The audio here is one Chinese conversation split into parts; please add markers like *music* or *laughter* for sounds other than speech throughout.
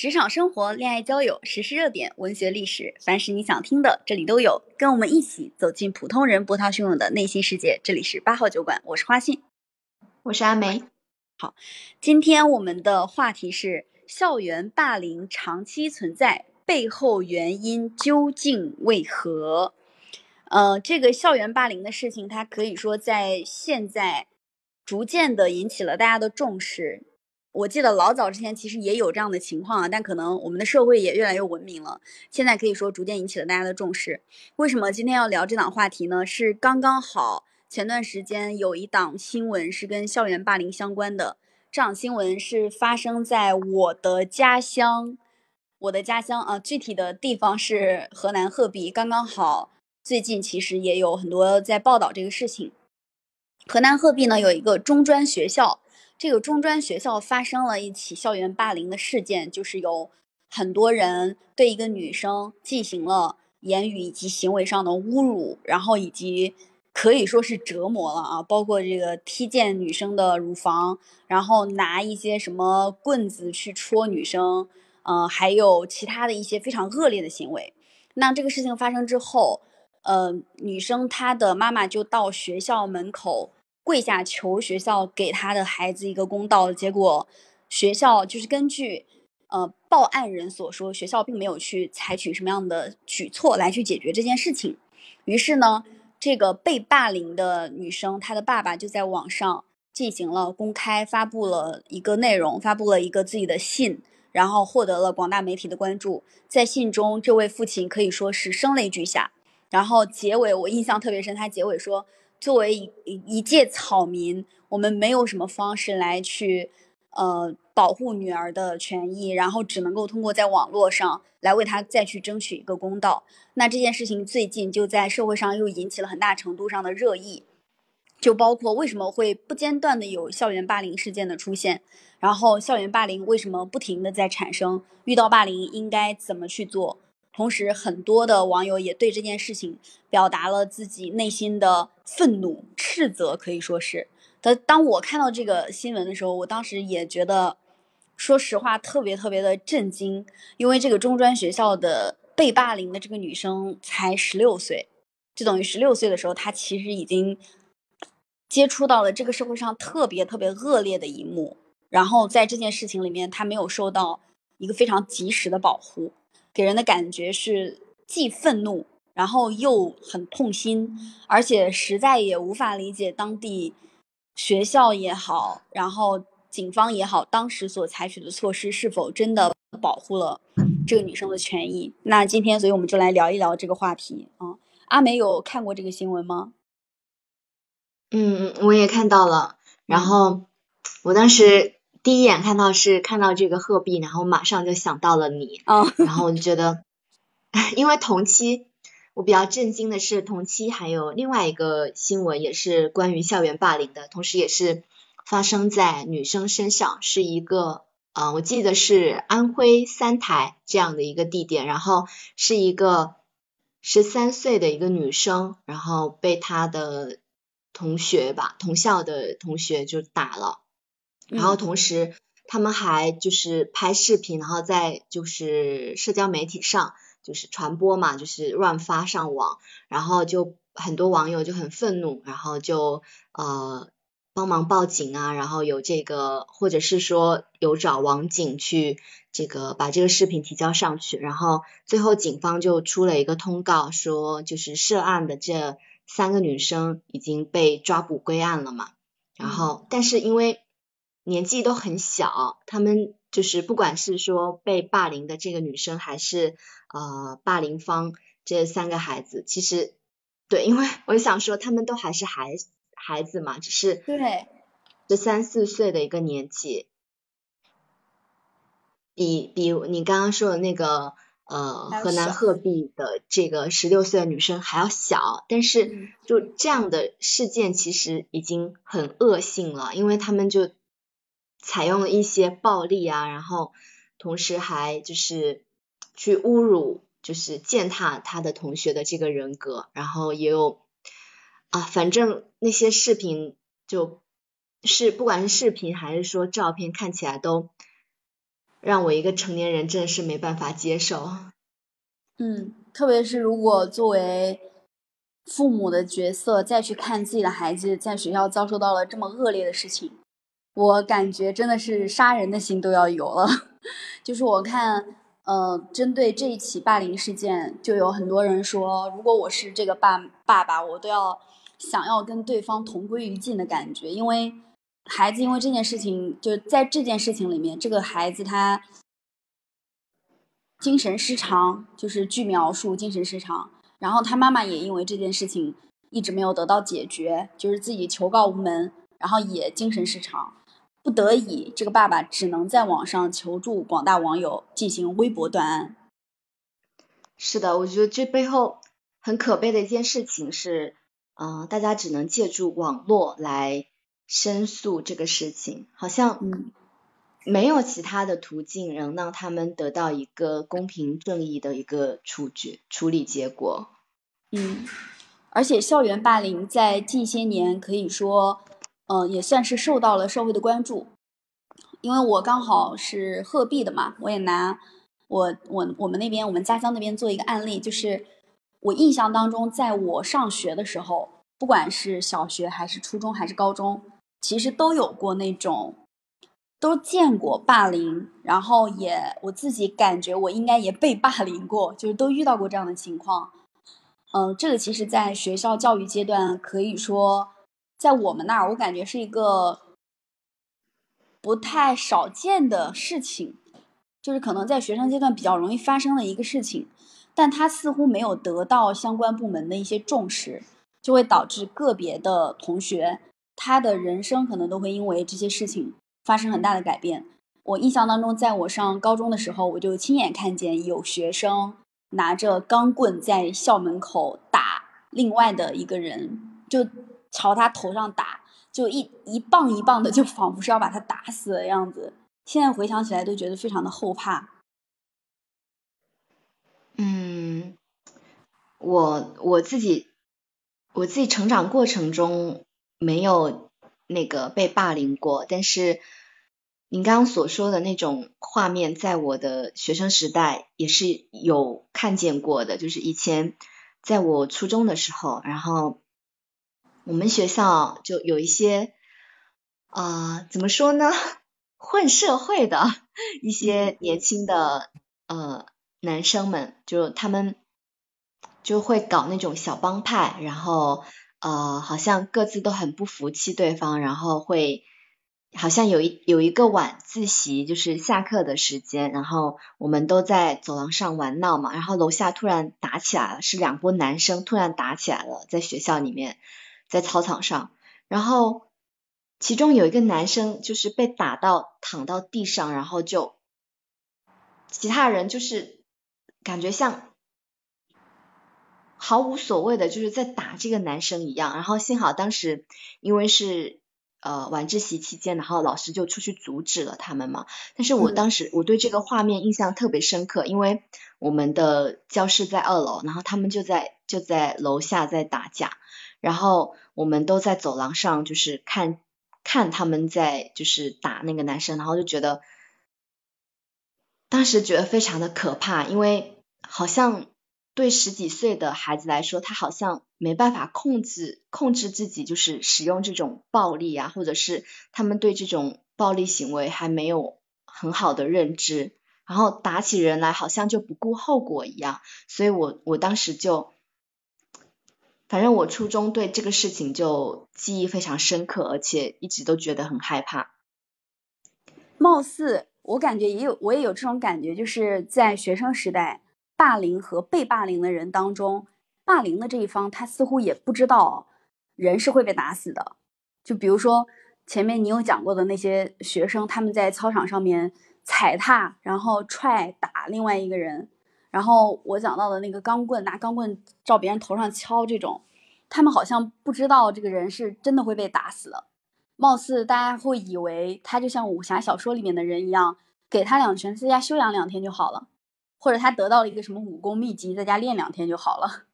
职场生活、恋爱交友、时事热点、文学历史，凡是你想听的，这里都有。跟我们一起走进普通人波涛汹涌的内心世界。这里是八号酒馆，我是花信，我是阿梅。好，今天我们的话题是校园霸凌长期存在，背后原因究竟为何？呃，这个校园霸凌的事情，它可以说在现在逐渐的引起了大家的重视。我记得老早之前其实也有这样的情况啊，但可能我们的社会也越来越文明了，现在可以说逐渐引起了大家的重视。为什么今天要聊这档话题呢？是刚刚好前段时间有一档新闻是跟校园霸凌相关的，这档新闻是发生在我的家乡，我的家乡啊，具体的地方是河南鹤壁，刚刚好。最近其实也有很多在报道这个事情。河南鹤壁呢有一个中专学校，这个中专学校发生了一起校园霸凌的事件，就是有很多人对一个女生进行了言语以及行为上的侮辱，然后以及可以说是折磨了啊，包括这个踢溅女生的乳房，然后拿一些什么棍子去戳女生，嗯，还有其他的一些非常恶劣的行为。那这个事情发生之后。呃，女生她的妈妈就到学校门口跪下求学校给她的孩子一个公道。结果学校就是根据呃报案人所说，学校并没有去采取什么样的举措来去解决这件事情。于是呢，这个被霸凌的女生她的爸爸就在网上进行了公开发布了一个内容，发布了一个自己的信，然后获得了广大媒体的关注。在信中，这位父亲可以说是声泪俱下。然后结尾我印象特别深，他结尾说：“作为一一介草民，我们没有什么方式来去，呃，保护女儿的权益，然后只能够通过在网络上来为她再去争取一个公道。”那这件事情最近就在社会上又引起了很大程度上的热议，就包括为什么会不间断的有校园霸凌事件的出现，然后校园霸凌为什么不停的在产生，遇到霸凌应该怎么去做？同时，很多的网友也对这件事情表达了自己内心的愤怒、斥责，可以说是。当当我看到这个新闻的时候，我当时也觉得，说实话，特别特别的震惊，因为这个中专学校的被霸凌的这个女生才十六岁，就等于十六岁的时候，她其实已经接触到了这个社会上特别特别恶劣的一幕，然后在这件事情里面，她没有受到一个非常及时的保护。给人的感觉是既愤怒，然后又很痛心，而且实在也无法理解当地学校也好，然后警方也好，当时所采取的措施是否真的保护了这个女生的权益。那今天，所以我们就来聊一聊这个话题啊。阿梅有看过这个新闻吗？嗯，我也看到了。然后我当时。第一眼看到是看到这个鹤壁，然后马上就想到了你，哦然后我就觉得，*laughs* 因为同期我比较震惊的是，同期还有另外一个新闻也是关于校园霸凌的，同时也是发生在女生身上，是一个，嗯，我记得是安徽三台这样的一个地点，然后是一个十三岁的一个女生，然后被她的同学吧，同校的同学就打了。然后同时，他们还就是拍视频，然后在就是社交媒体上就是传播嘛，就是乱发上网，然后就很多网友就很愤怒，然后就呃帮忙报警啊，然后有这个或者是说有找网警去这个把这个视频提交上去，然后最后警方就出了一个通告，说就是涉案的这三个女生已经被抓捕归案了嘛，然后但是因为。年纪都很小，他们就是不管是说被霸凌的这个女生，还是呃霸凌方这三个孩子，其实对，因为我想说他们都还是孩孩子嘛，只是对这三四岁的一个年纪，比比你刚刚说的那个呃河南鹤壁的这个十六岁的女生还要小，但是就这样的事件其实已经很恶性了，因为他们就。采用了一些暴力啊，然后同时还就是去侮辱，就是践踏他的同学的这个人格，然后也有啊，反正那些视频就是不管是视频还是说照片，看起来都让我一个成年人真的是没办法接受。嗯，特别是如果作为父母的角色再去看自己的孩子在学校遭受到了这么恶劣的事情，我感觉真的是杀人的心都要有了。*laughs* 就是我看，呃，针对这一起霸凌事件，就有很多人说，如果我是这个爸爸爸，我都要想要跟对方同归于尽的感觉，因为孩子因为这件事情，就在这件事情里面，这个孩子他。精神失常，就是据描述精神失常。然后他妈妈也因为这件事情一直没有得到解决，就是自己求告无门，然后也精神失常，不得已，这个爸爸只能在网上求助广大网友进行微博断案。是的，我觉得这背后很可悲的一件事情是，嗯，大家只能借助网络来申诉这个事情，好像嗯。没有其他的途径能让他们得到一个公平正义的一个处决处理结果。嗯，而且校园霸凌在近些年可以说，嗯，也算是受到了社会的关注。因为我刚好是鹤壁的嘛，我也拿我我我们那边我们家乡那边做一个案例，就是我印象当中，在我上学的时候，不管是小学还是初中还是高中，其实都有过那种。都见过霸凌，然后也我自己感觉我应该也被霸凌过，就是都遇到过这样的情况。嗯，这个其实在学校教育阶段，可以说在我们那儿，我感觉是一个不太少见的事情，就是可能在学生阶段比较容易发生的一个事情，但它似乎没有得到相关部门的一些重视，就会导致个别的同学他的人生可能都会因为这些事情。发生很大的改变。我印象当中，在我上高中的时候，我就亲眼看见有学生拿着钢棍在校门口打另外的一个人，就朝他头上打，就一一棒一棒的，就仿佛是要把他打死的样子。现在回想起来，都觉得非常的后怕。嗯，我我自己我自己成长过程中没有。那个被霸凌过，但是您刚刚所说的那种画面，在我的学生时代也是有看见过的。就是以前在我初中的时候，然后我们学校就有一些啊，怎么说呢，混社会的一些年轻的呃男生们，就他们就会搞那种小帮派，然后。呃，好像各自都很不服气对方，然后会好像有一有一个晚自习，就是下课的时间，然后我们都在走廊上玩闹嘛，然后楼下突然打起来了，是两波男生突然打起来了，在学校里面，在操场上，然后其中有一个男生就是被打到躺到地上，然后就其他人就是感觉像。毫无所谓的，就是在打这个男生一样。然后幸好当时因为是呃晚自习期间，然后老师就出去阻止了他们嘛。但是我当时我对这个画面印象特别深刻，因为我们的教室在二楼，然后他们就在就在楼下在打架，然后我们都在走廊上就是看看他们在就是打那个男生，然后就觉得当时觉得非常的可怕，因为好像。对十几岁的孩子来说，他好像没办法控制控制自己，就是使用这种暴力啊，或者是他们对这种暴力行为还没有很好的认知，然后打起人来好像就不顾后果一样。所以我我当时就，反正我初中对这个事情就记忆非常深刻，而且一直都觉得很害怕。貌似我感觉也有，我也有这种感觉，就是在学生时代。霸凌和被霸凌的人当中，霸凌的这一方他似乎也不知道人是会被打死的。就比如说前面你有讲过的那些学生，他们在操场上面踩踏，然后踹打另外一个人，然后我讲到的那个钢棍，拿钢棍照别人头上敲这种，他们好像不知道这个人是真的会被打死的。貌似大家会以为他就像武侠小说里面的人一样，给他两拳，在家休养两天就好了。或者他得到了一个什么武功秘籍，在家练两天就好了。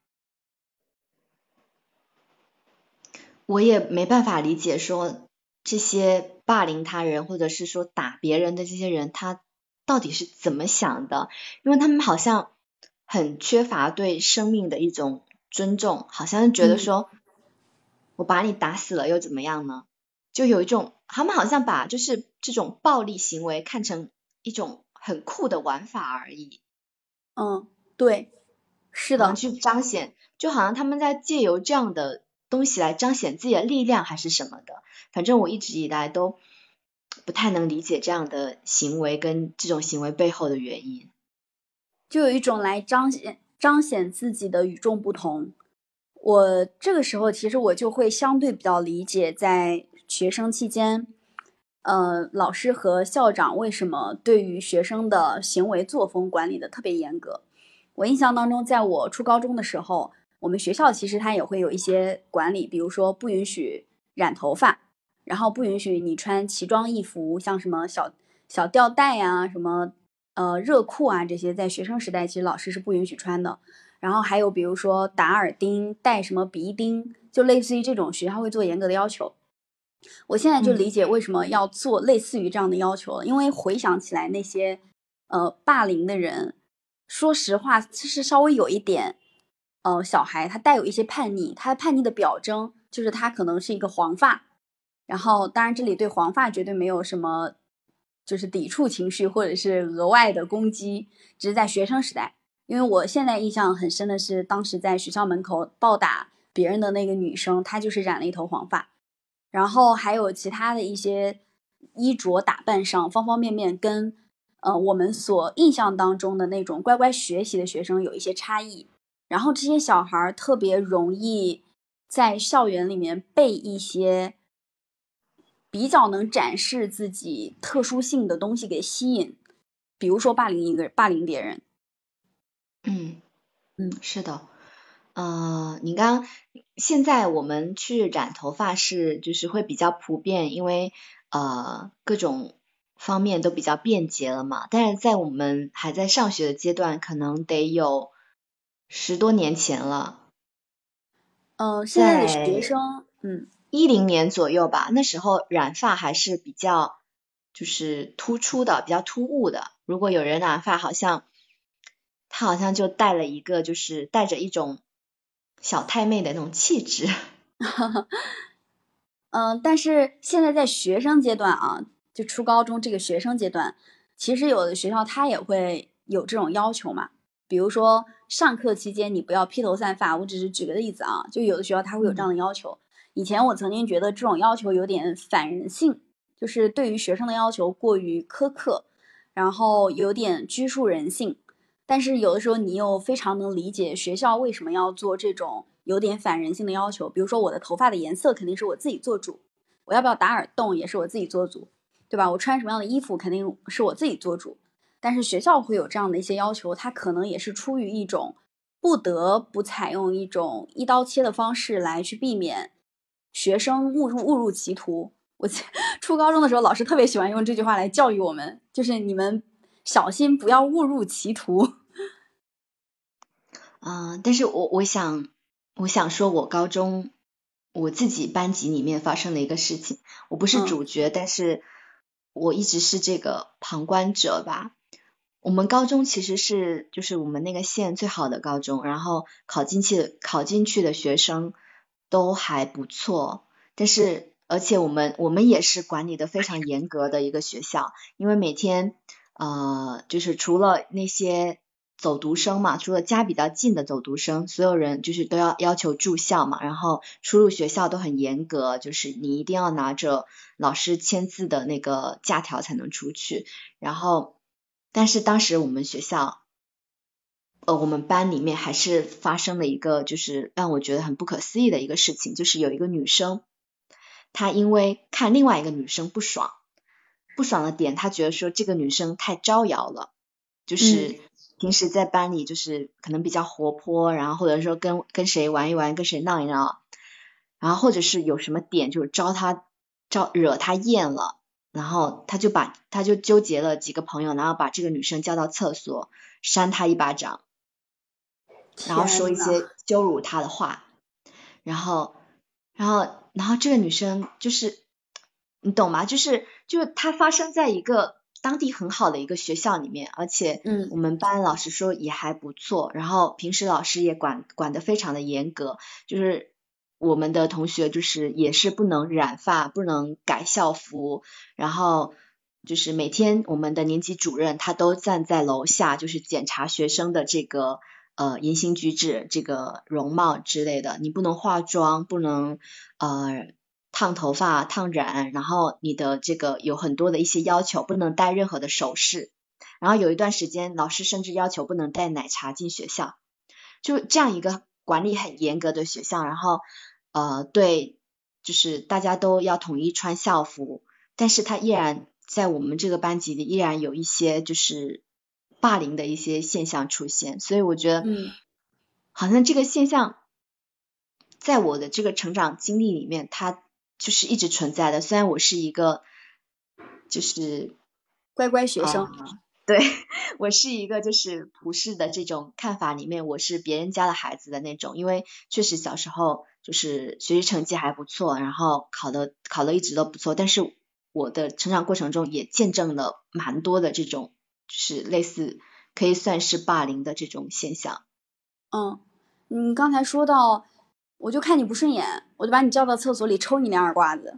*laughs* 我也没办法理解，说这些霸凌他人或者是说打别人的这些人，他到底是怎么想的，因为他们好像很缺乏对生命的一种尊重，好像觉得说，我把你打死了又怎么样呢？就有一种，他们好像把就是这种暴力行为看成一种很酷的玩法而已。嗯，对，是的，去彰显，就好像他们在借由这样的东西来彰显自己的力量还是什么的。反正我一直以来都不太能理解这样的行为跟这种行为背后的原因。就有一种来彰显彰显自己的与众不同。我这个时候其实我就会相对比较理解在。学生期间，呃，老师和校长为什么对于学生的行为作风管理的特别严格？我印象当中，在我初高中的时候，我们学校其实它也会有一些管理，比如说不允许染头发，然后不允许你穿奇装异服，像什么小小吊带啊，什么呃热裤啊这些，在学生时代其实老师是不允许穿的。然后还有比如说打耳钉、戴什么鼻钉，就类似于这种，学校会做严格的要求。我现在就理解为什么要做类似于这样的要求了，因为回想起来那些呃霸凌的人，说实话，其实稍微有一点，呃，小孩他带有一些叛逆，他叛逆的表征就是他可能是一个黄发，然后当然这里对黄发绝对没有什么就是抵触情绪或者是额外的攻击，只是在学生时代，因为我现在印象很深的是当时在学校门口暴打别人的那个女生，她就是染了一头黄发。然后还有其他的一些衣着打扮上方方面面，跟呃我们所印象当中的那种乖乖学习的学生有一些差异。然后这些小孩特别容易在校园里面被一些比较能展示自己特殊性的东西给吸引，比如说霸凌一个霸凌别人。嗯嗯，是的。呃，你刚刚现在我们去染头发是就是会比较普遍，因为呃各种方面都比较便捷了嘛。但是在我们还在上学的阶段，可能得有十多年前了。嗯，现在的学生，嗯，一零年左右吧，那时候染发还是比较就是突出的，比较突兀的。如果有人染发，好像他好像就带了一个，就是带着一种。小太妹的那种气质，*laughs* 嗯，但是现在在学生阶段啊，就初高中这个学生阶段，其实有的学校他也会有这种要求嘛，比如说上课期间你不要披头散发，我只是举个例子啊，就有的学校他会有这样的要求。以前我曾经觉得这种要求有点反人性，就是对于学生的要求过于苛刻，然后有点拘束人性。但是有的时候你又非常能理解学校为什么要做这种有点反人性的要求，比如说我的头发的颜色肯定是我自己做主，我要不要打耳洞也是我自己做主，对吧？我穿什么样的衣服肯定是我自己做主。但是学校会有这样的一些要求，它可能也是出于一种不得不采用一种一刀切的方式来去避免学生误入误入歧途。我 *laughs* 初高中的时候，老师特别喜欢用这句话来教育我们，就是你们。小心不要误入歧途。嗯，*laughs* 但是我我想我想说，我高中我自己班级里面发生的一个事情，我不是主角，但是我一直是这个旁观者吧。我们高中其实是就是我们那个县最好的高中，然后考进去考进去的学生都还不错，但是而且我们我们也是管理的非常严格的一个学校，因为每天。呃，就是除了那些走读生嘛，除了家比较近的走读生，所有人就是都要要求住校嘛，然后出入学校都很严格，就是你一定要拿着老师签字的那个假条才能出去。然后，但是当时我们学校，呃，我们班里面还是发生了一个就是让我觉得很不可思议的一个事情，就是有一个女生，她因为看另外一个女生不爽。不爽的点，她觉得说这个女生太招摇了，就是平时在班里就是可能比较活泼，然后或者说跟跟谁玩一玩，跟谁闹一闹，然后或者是有什么点就是招她招惹她厌了，然后她就把她就纠结了几个朋友，然后把这个女生叫到厕所扇他一巴掌，然后说一些羞辱他的话，然后然后然后这个女生就是。你懂吗？就是，就是她发生在一个当地很好的一个学校里面，而且嗯我们班老师说也还不错，然后平时老师也管管得非常的严格，就是我们的同学就是也是不能染发，不能改校服，然后就是每天我们的年级主任他都站在楼下，就是检查学生的这个呃言行举止、这个容貌之类的，你不能化妆，不能呃。烫头发、烫染，然后你的这个有很多的一些要求，不能戴任何的首饰。然后有一段时间，老师甚至要求不能带奶茶进学校，就这样一个管理很严格的学校。然后呃，对，就是大家都要统一穿校服，但是他依然在我们这个班级里依然有一些就是霸凌的一些现象出现。所以我觉得，嗯，好像这个现象在我的这个成长经历里面，它。就是一直存在的，虽然我是一个就是乖乖学生，对 *laughs* 我是一个就是普世的这种看法里面，我是别人家的孩子的那种，因为确实小时候就是学习成绩还不错，然后考的考的一直都不错，但是我的成长过程中也见证了蛮多的这种就是类似可以算是霸凌的这种现象。嗯，你刚才说到。我就看你不顺眼，我就把你叫到厕所里抽你两耳刮子。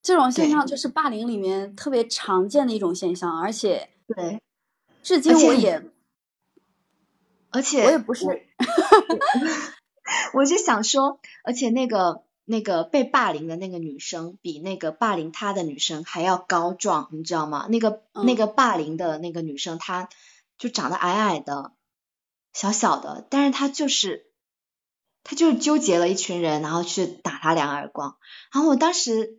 这种现象就是霸凌里面特别常见的一种现象，而且对，至今我也，而且我也不是，*laughs* 我就想说，而且那个那个被霸凌的那个女生比那个霸凌她的女生还要高壮，你知道吗？那个那个霸凌的那个女生，她就长得矮矮的、小小的，但是她就是。她就是纠结了一群人，然后去打她两耳光。然后我当时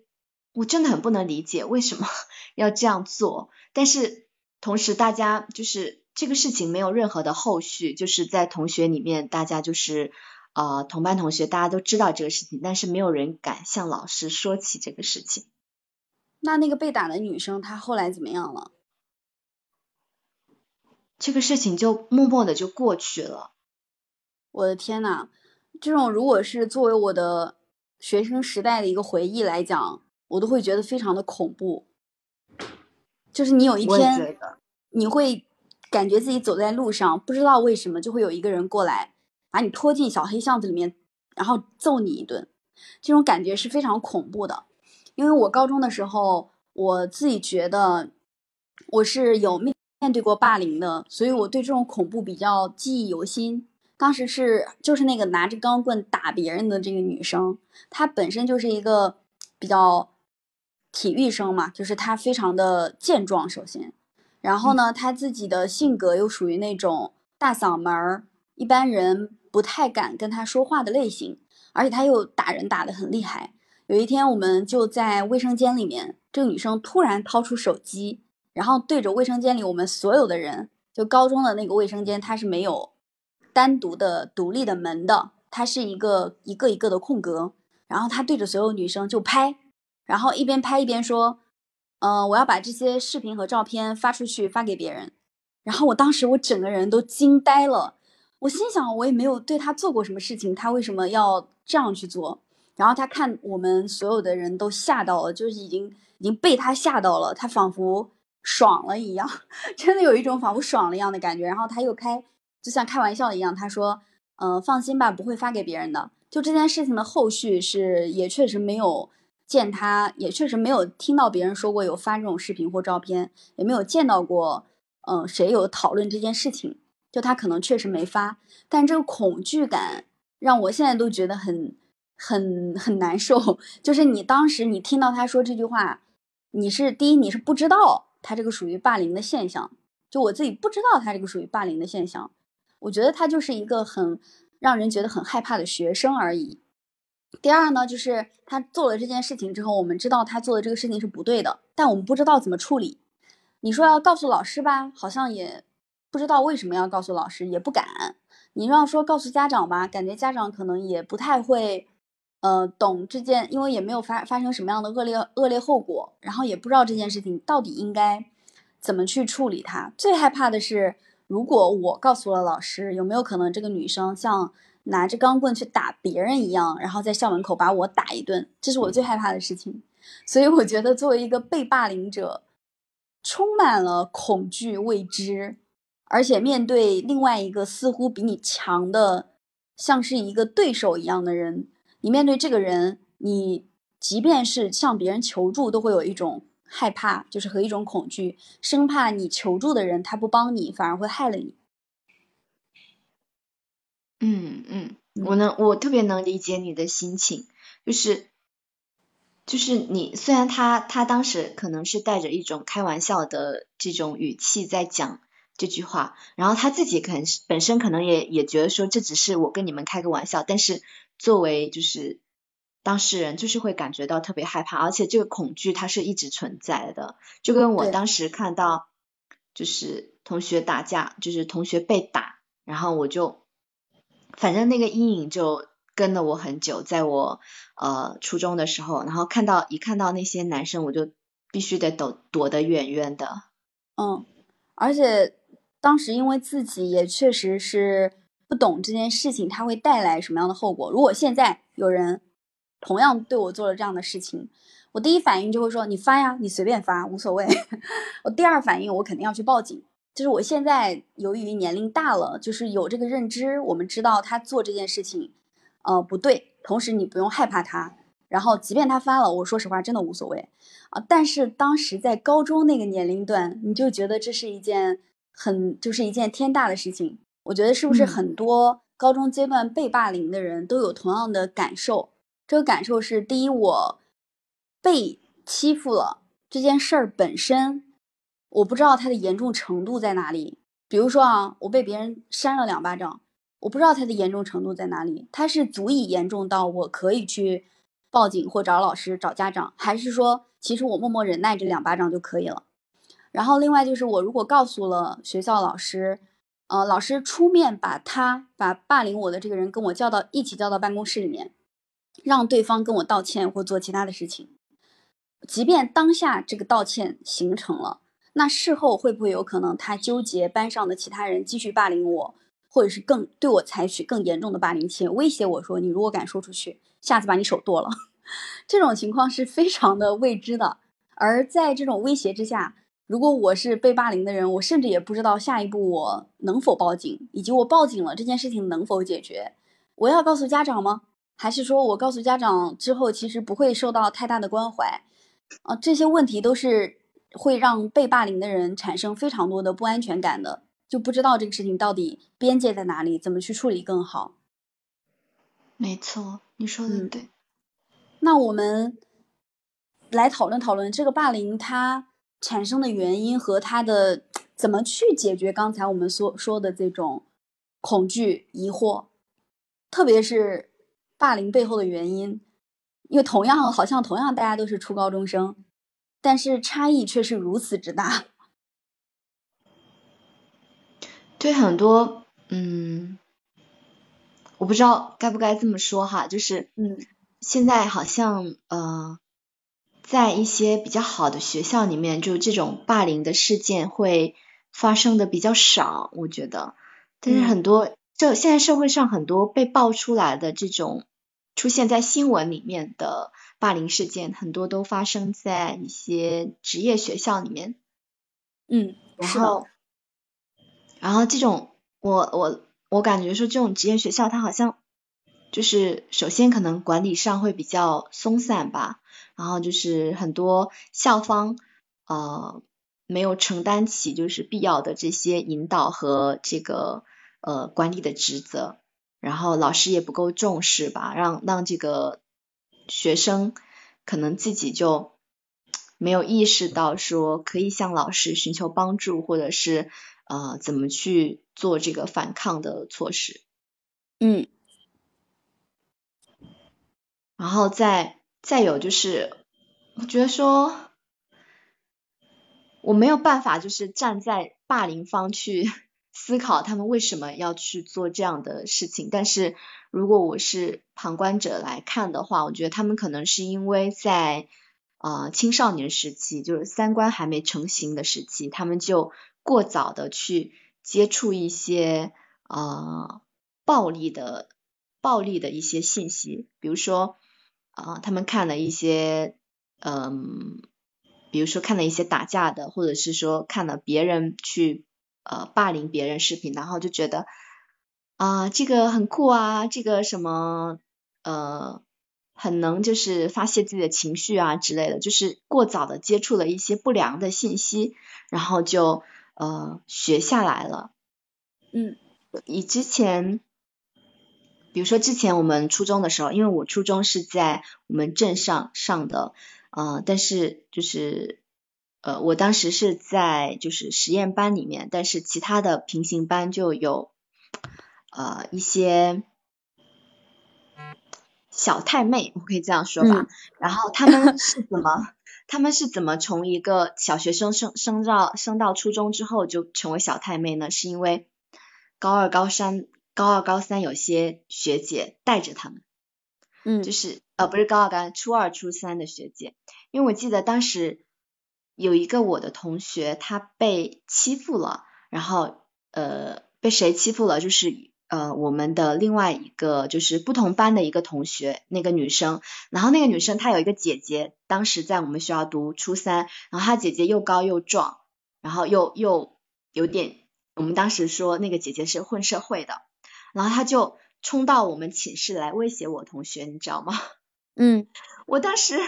我真的很不能理解为什么 *laughs* 要这样做，但是同时大家就是这个事情没有任何的后续，就是在同学里面大家就是呃同班同学大家都知道这个事情，但是没有人敢向老师说起这个事情。那那个被打的女生她后来怎么样了？这个事情就默默的就过去了。我的天呐！这种如果是作为我的学生时代的一个回忆来讲，我都会觉得非常的恐怖。就是你有一天，你会感觉自己走在路上，不知道为什么就会有一个人过来，把你拖进小黑巷子里面，然后揍你一顿。这种感觉是非常恐怖的。因为我高中的时候，我自己觉得我是有面面对过霸凌的，所以我对这种恐怖比较记忆犹新。当时是就是那个拿着钢棍打别人的这个女生，她本身就是一个比较体育生嘛，就是她非常的健壮，首先，然后呢，她自己的性格又属于那种大嗓门儿，一般人不太敢跟他说话的类型，而且他又打人打得很厉害。有一天，我们就在卫生间里面，这个女生突然掏出手机，然后对着卫生间里我们所有的人，就高中的那个卫生间，它是没有。单独的独立的门的，它是一个一个一个的空格，然后他对着所有女生就拍，然后一边拍一边说：“嗯，我要把这些视频和照片发出去，发给别人。”然后我当时我整个人都惊呆了，我心想我也没有对他做过什么事情，他为什么要这样去做？然后他看我们所有的人都吓到了，就是已经已经被他吓到了，他仿佛爽了一样，*laughs* 真的有一种仿佛爽了一样的感觉。然后他又开。就像开玩笑一样，他说：“嗯，放心吧，不会发给别人的。”就这件事情的后续是，也确实没有见他，也确实没有听到别人说过有发这种视频或照片，也没有见到过，嗯，谁有讨论这件事情。就他可能确实没发，但这个恐惧感让我现在都觉得很、很、很难受。*laughs* 就是你当时你听到他说这句话，你是第一，你是不知道他这个属于霸凌的现象，就我自己不知道他这个属于霸凌的现象。我觉得他就是一个很让人觉得很害怕的学生而已。第二呢，就是他做了这件事情之后，我们知道他做的这个事情是不对的，但我们不知道怎么处理。你说要告诉老师吧，好像也不知道为什么要告诉老师，也不敢。你要说告诉家长吧，感觉家长可能也不太会，呃，懂这件，因为也没有发发生什么样的恶劣恶劣后果，然后也不知道这件事情到底应该怎么去处理它。最害怕的是。如果我告诉了老师，有没有可能这个女生像拿着钢棍去打别人一样，然后在校门口把我打一顿？这是我最害怕的事情。所以我觉得，作为一个被霸凌者，充满了恐惧、未知，而且面对另外一个似乎比你强的，像是一个对手一样的人，你面对这个人，你即便是向别人求助，都会有一种害怕，就是和一种恐惧，生怕你求助的人他不帮你，反而会害了你。嗯嗯，我能，我特别能理解你的心情，就是，就是你虽然他他当时可能是带着一种开玩笑的这种语气在讲这句话，然后他自己可能本身可能也也觉得说这只是我跟你们开个玩笑，但是作为就是当事人就是会感觉到特别害怕，而且这个恐惧它是一直存在的，就跟我当时看到就是同学打架，就是同学被打，然后我就。反正那个阴影就跟了我很久，在我呃初中的时候，然后看到一看到那些男生，我就必须得躲躲得远远的。嗯，而且当时因为自己也确实是不懂这件事情，它会带来什么样的后果。如果现在有人同样对我做了这样的事情，我第一反应就会说：“你发呀，你随便发，无所谓。*laughs* ”我第二反应，我肯定要去报警。就是我现在由于年龄大了，就是有这个认知，我们知道他做这件事情，呃不对。同时你不用害怕他，然后即便他发了，我说实话真的无所谓啊。但是当时在高中那个年龄段，你就觉得这是一件很就是一件天大的事情。我觉得是不是很多高中阶段被霸凌的人都有同样的感受？这个感受是：第一，我被欺负了这件事儿本身。我不知道它的严重程度在哪里。比如说啊，我被别人扇了两巴掌，我不知道它的严重程度在哪里。它是足以严重到我可以去报警或找老师、找家长，还是说其实我默默忍耐这两巴掌就可以了？然后另外就是我如果告诉了学校老师，呃，老师出面把他把霸凌我的这个人跟我叫到一起叫到办公室里面，让对方跟我道歉或做其他的事情，即便当下这个道歉形成了。那事后会不会有可能他纠结班上的其他人继续霸凌我，或者是更对我采取更严重的霸凌器，威胁我说你如果敢说出去，下次把你手剁了。*laughs* 这种情况是非常的未知的。而在这种威胁之下，如果我是被霸凌的人，我甚至也不知道下一步我能否报警，以及我报警了这件事情能否解决。我要告诉家长吗？还是说我告诉家长之后其实不会受到太大的关怀？啊，这些问题都是。会让被霸凌的人产生非常多的不安全感的，就不知道这个事情到底边界在哪里，怎么去处理更好。没错，你说的对。那我们来讨论讨论这个霸凌它产生的原因和他的怎么去解决。刚才我们所说的这种恐惧、疑惑，特别是霸凌背后的原因，因为同样好像同样大家都是初高中生。但是差异却是如此之大。*laughs* 对很多，嗯，我不知道该不该这么说哈，就是，嗯，现在好像呃，在一些比较好的学校里面，就这种霸凌的事件会发生的比较少，我觉得。但是很多，就现在社会上很多被爆出来的这种出现在新闻里面的。霸凌事件很多都发生在一些职业学校里面，嗯，然后，然后这种我我我感觉说这种职业学校它好像就是首先可能管理上会比较松散吧，然后就是很多校方呃没有承担起就是必要的这些引导和这个呃管理的职责，然后老师也不够重视吧，让让这个。学生可能自己就没有意识到说可以向老师寻求帮助，或者是呃怎么去做这个反抗的措施。嗯，然后再再有就是，我觉得说我没有办法就是站在霸凌方去。*laughs* 思考他们为什么要去做这样的事情，但是如果我是旁观者来看的话，我觉得他们可能是因为在呃青少年时期，就是三观还没成型的时期，他们就过早的去接触一些呃暴力的暴力的一些信息，比如说啊他们看了一些嗯比如说看了一些打架的，或者是说看了别人去呃霸凌别人视频，然后就觉得啊这个很酷啊，这个什么呃很能就是发泄自己的情绪啊之类的，就是过早的接触了一些不良的信息，然后就呃学下来了。嗯，以之前。比如说之前我们初中的时候，因为我初中是在我们镇上上的，呃，但是就是呃，我当时是在就是实验班里面，但是其他的平行班就有呃一些小太妹，我可以这样说吧。然后他们是怎么，他们是怎么从一个小学生升升到升到初中之后就成为小太妹呢？是因为高二高三。高二、高三有些学姐带着他们，嗯，就是呃不是高二、高三，初二、初三的学姐，因为我记得当时有一个我的同学他被欺负了，然后呃被谁欺负了？就是呃我们的另外一个就是不同班的一个同学，那个女生，然后那个女生她有一个姐姐，当时在我们学校读初三，然后她姐姐又高又壮，然后又又有点，我们当时说那个姐姐是混社会的。然后他就冲到我们寝室来威胁我同学，你知道吗？*laughs* 嗯，我当时，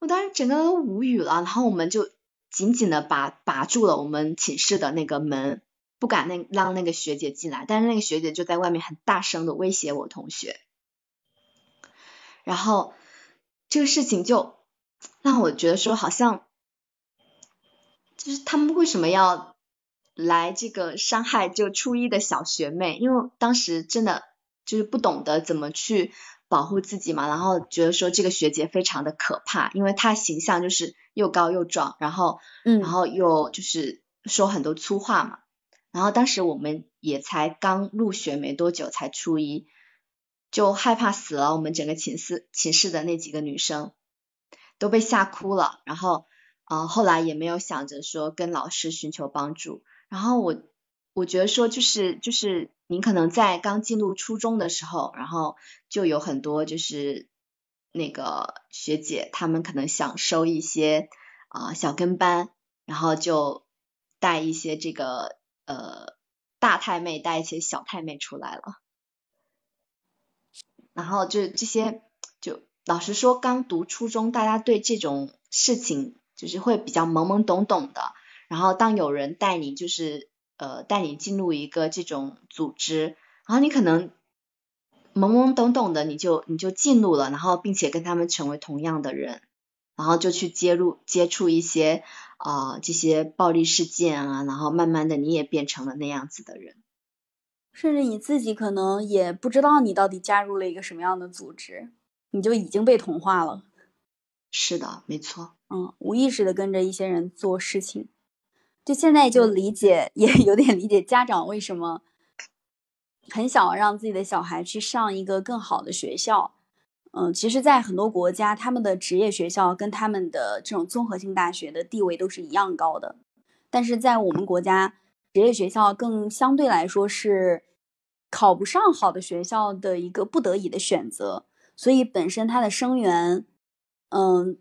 我当时整个人都无语了。然后我们就紧紧的把把住了我们寝室的那个门，不敢那让那个学姐进来。但是那个学姐就在外面很大声的威胁我同学。然后这个事情就让我觉得说，好像就是他们为什么要？来这个伤害就初一的小学妹，因为当时真的就是不懂得怎么去保护自己嘛，然后觉得说这个学姐非常的可怕，因为她形象就是又高又壮，然后嗯，然后又就是说很多粗话嘛，然后当时我们也才刚入学没多久，才初一，就害怕死了，我们整个寝室寝室的那几个女生都被吓哭了，然后啊后来也没有想着说跟老师寻求帮助。然后我我觉得说就是就是您可能在刚进入初中的时候，然后就有很多就是那个学姐，她们可能想收一些啊小跟班，然后就带一些这个呃大太妹带一些小太妹出来了，然后就这些就老实说，刚读初中，大家对这种事情就是会比较懵懵懂懂的。然后当有人带你，就是呃带你进入一个这种组织，然后你可能懵懵懂懂的，你就你就进入了，然后并且跟他们成为同样的人，然后就去接入接触一些啊这些暴力事件啊，然后慢慢的你也变成了那样子的人，甚至你自己可能也不知道你到底加入了一个什么样的组织，你就已经被同化了。是的，没错，嗯，无意识的跟着一些人做事情。就现在就理解，也 *laughs* 有点理解家长为什么很想让自己的小孩去上一个更好的学校。嗯，其实，在很多国家，他们的职业学校跟他们的这种综合性大学的地位都是一样高的。但是在我们国家，职业学校更相对来说是考不上好的学校的一个不得已的选择。所以，本身它的生源，嗯，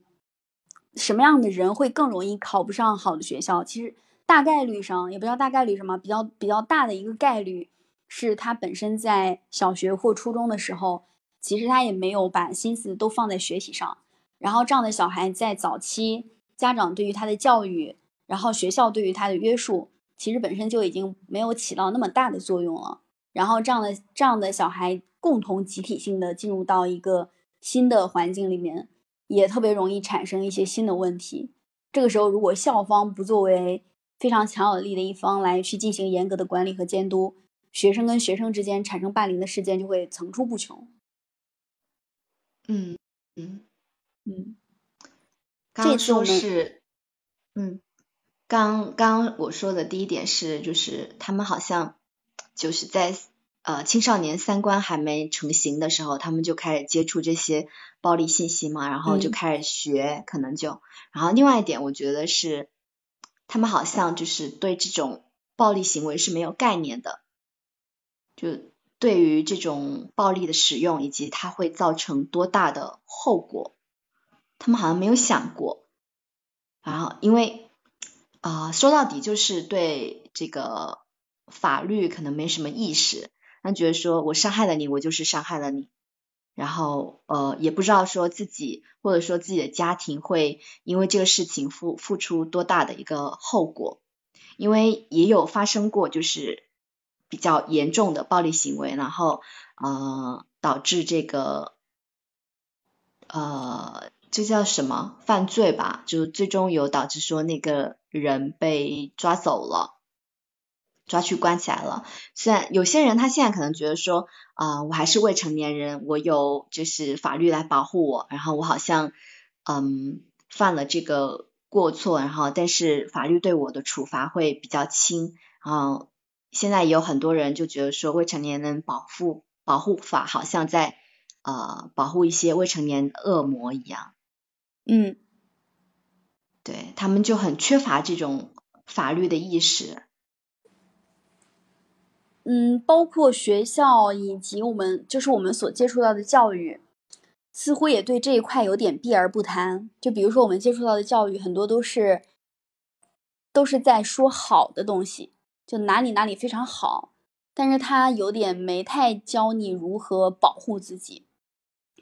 什么样的人会更容易考不上好的学校？其实。大概率上也不叫大概率什么，比较比较大的一个概率是他本身在小学或初中的时候，其实他也没有把心思都放在学习上。然后这样的小孩在早期，家长对于他的教育，然后学校对于他的约束，其实本身就已经没有起到那么大的作用了。然后这样的这样的小孩共同集体性的进入到一个新的环境里面，也特别容易产生一些新的问题。这个时候，如果校方不作为，非常强有力的一方来去进行严格的管理和监督，学生跟学生之间产生霸凌的事件就会层出不穷。嗯嗯嗯，刚说是，嗯，刚刚我说的第一点是，就是他们好像就是在呃青少年三观还没成型的时候，他们就开始接触这些暴力信息嘛，然后就开始学，可能就，然后另外一点，我觉得是。他们好像就是对这种暴力行为是没有概念的，就对于这种暴力的使用以及它会造成多大的后果，他们好像没有想过。然后因为啊说到底就是对这个法律可能没什么意识，他觉得说我伤害了你，我就是伤害了你，然后呃也不知道说自己或者说自己的家庭会因为这个事情付付出多大的一个后果，因为也有发生过就是比较严重的暴力行为，然后呃导致这个呃。这叫什么犯罪吧？就最终有导致说那个人被抓走了，抓去关起来了。虽然有些人他现在可能觉得说啊，我还是未成年人，我有就是法律来保护我，然后我好像嗯犯了这个过错，然后但是法律对我的处罚会比较轻。然后现在也有很多人就觉得说未成年人保护保护法好像在呃保护一些未成年恶魔一样。嗯，对他们就很缺乏这种法律的意识。嗯，包括学校以及我们就是我们所接触到的教育，似乎也对这一块有点避而不谈。就比如说我们接触到的教育，很多都是都是在说好的东西，就哪里哪里非常好，但是他有点没太教你如何保护自己。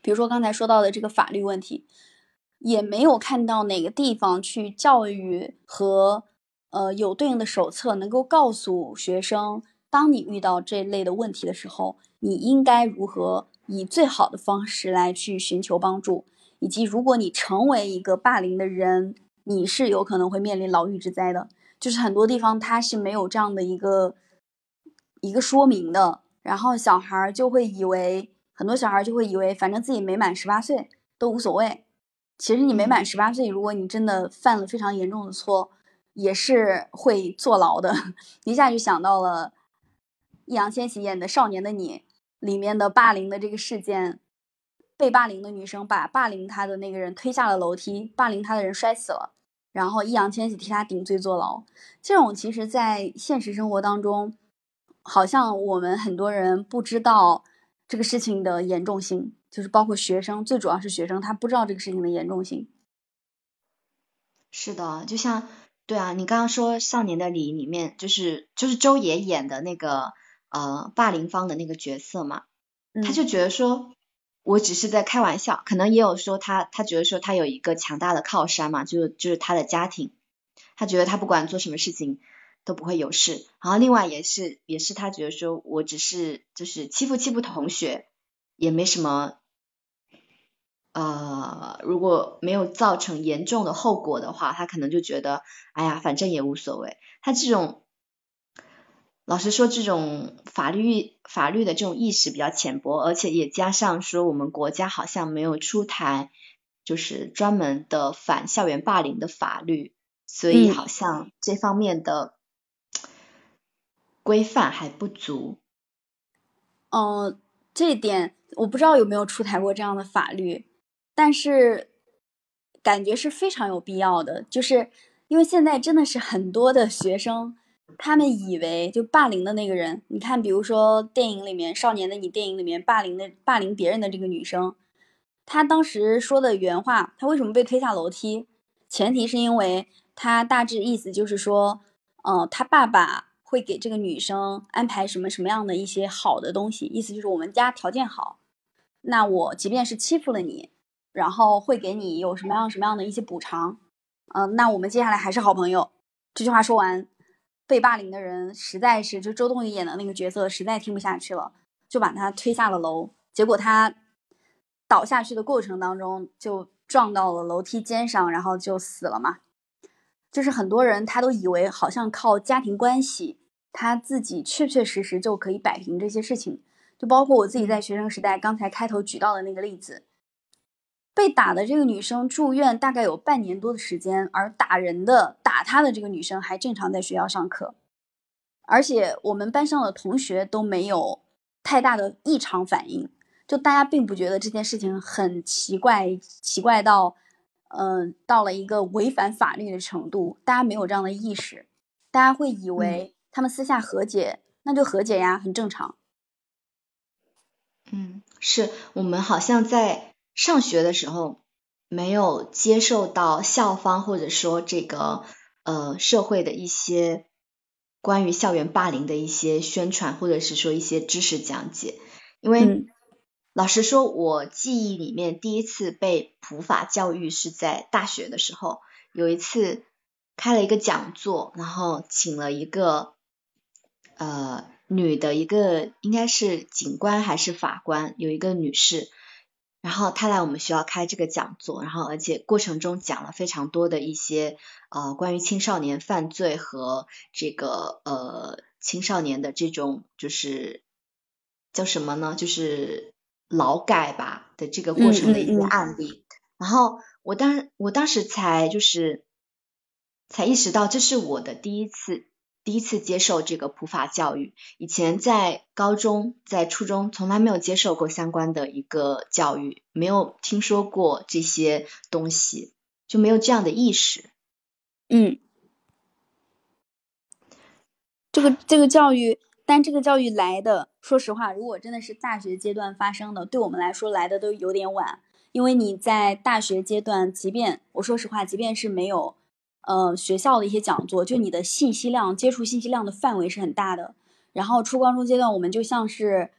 比如说刚才说到的这个法律问题。也没有看到哪个地方去教育和呃有对应的手册，能够告诉学生，当你遇到这类的问题的时候，你应该如何以最好的方式来去寻求帮助，以及如果你成为一个霸凌的人，你是有可能会面临牢狱之灾的。就是很多地方它是没有这样的一个一个说明的，然后小孩就会以为，很多小孩就会以为，反正自己没满十八岁都无所谓。其实你没满十八岁，如果你真的犯了非常严重的错，也是会坐牢的。*laughs* 一下就想到了易烊千玺演的《少年的你》里面的霸凌的这个事件，被霸凌的女生把霸凌她的那个人推下了楼梯，霸凌她的人摔死了，然后易烊千玺替他顶罪坐牢。这种其实，在现实生活当中，好像我们很多人不知道这个事情的严重性。就是包括学生，最主要是学生，他不知道这个事情的严重性。是的，就像对啊，你刚刚说《少年的你》里面，就是就是周也演的那个呃霸凌方的那个角色嘛，他就觉得说，我只是在开玩笑，可能也有说他他觉得说他有一个强大的靠山嘛，就就是他的家庭，他觉得他不管做什么事情都不会有事。然后另外也是也是他觉得说我只是就是欺负欺负同学，也没什么。呃，如果没有造成严重的后果的话，他可能就觉得，哎呀，反正也无所谓。他这种，老实说，这种法律法律的这种意识比较浅薄，而且也加上说，我们国家好像没有出台就是专门的反校园霸凌的法律，所以好像这方面的规范还不足。嗯，这点我不知道有没有出台过这样的法律。但是感觉是非常有必要的，就是因为现在真的是很多的学生，他们以为就霸凌的那个人，你看，比如说电影里面《少年的你》电影里面霸凌的霸凌别人的这个女生，她当时说的原话，她为什么被推下楼梯？前提是因为她大致意思就是说，嗯，她爸爸会给这个女生安排什么什么样的一些好的东西，意思就是我们家条件好，那我即便是欺负了你。然后会给你有什么样什么样的一些补偿，嗯，那我们接下来还是好朋友。这句话说完，被霸凌的人实在是就周冬雨演的那个角色实在听不下去了，就把他推下了楼。结果他倒下去的过程当中就撞到了楼梯间上，然后就死了嘛。就是很多人他都以为好像靠家庭关系，他自己确确实实就可以摆平这些事情。就包括我自己在学生时代刚才开头举到的那个例子。被打的这个女生住院大概有半年多的时间，而打人的、打她的这个女生还正常在学校上课，而且我们班上的同学都没有太大的异常反应，就大家并不觉得这件事情很奇怪，奇怪到，嗯，到了一个违反法律的程度，大家没有这样的意识，大家会以为他们私下和解，那就和解呀，很正常。嗯，是我们好像在。上学的时候，没有接受到校方或者说这个呃社会的一些关于校园霸凌的一些宣传，或者是说一些知识讲解。因为老实说，我记忆里面第一次被普法教育是在大学的时候，有一次开了一个讲座，然后请了一个呃女的一个应该是警官还是法官，有一个女士。然后他来我们学校开这个讲座，然后而且过程中讲了非常多的一些呃关于青少年犯罪和这个呃青少年的这种就是叫什么呢？就是劳改吧的这个过程的一些案例。然后我当我当时才就是才意识到这是我的第一次。第一次接受这个普法教育，以前在高中、在初中从来没有接受过相关的一个教育，没有听说过这些东西，就没有这样的意识。嗯，这个这个教育，但这个教育来的，说实话，如果真的是大学阶段发生的，对我们来说来的都有点晚，因为你在大学阶段，即便我说实话，即便是没有。呃，学校的一些讲座，就你的信息量、接触信息量的范围是很大的。然后初高中阶段，我们就像是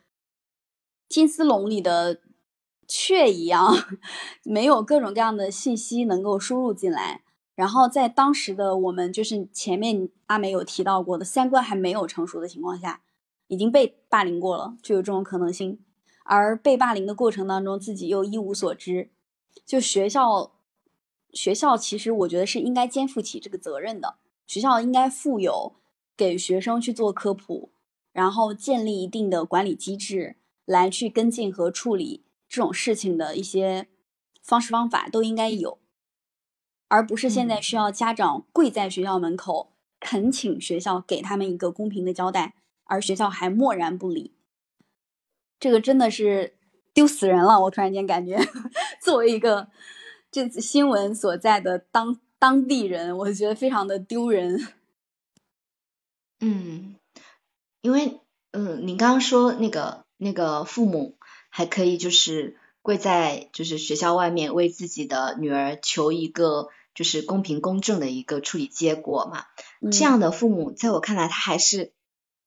金丝笼里的雀一样，*laughs* 没有各种各样的信息能够输入进来。然后在当时的我们，就是前面阿美有提到过的三观还没有成熟的情况下，已经被霸凌过了，就有这种可能性。而被霸凌的过程当中，自己又一无所知，就学校。学校其实我觉得是应该肩负起这个责任的，学校应该负有给学生去做科普，然后建立一定的管理机制来去跟进和处理这种事情的一些方式方法都应该有，而不是现在需要家长跪在学校门口恳请学校给他们一个公平的交代，而学校还漠然不理，这个真的是丢死人了。我突然间感觉，*laughs* 作为一个。这次新闻所在的当当地人，我觉得非常的丢人。嗯，因为嗯，你刚刚说那个那个父母还可以就是跪在就是学校外面为自己的女儿求一个就是公平公正的一个处理结果嘛？这样的父母在我看来，他还是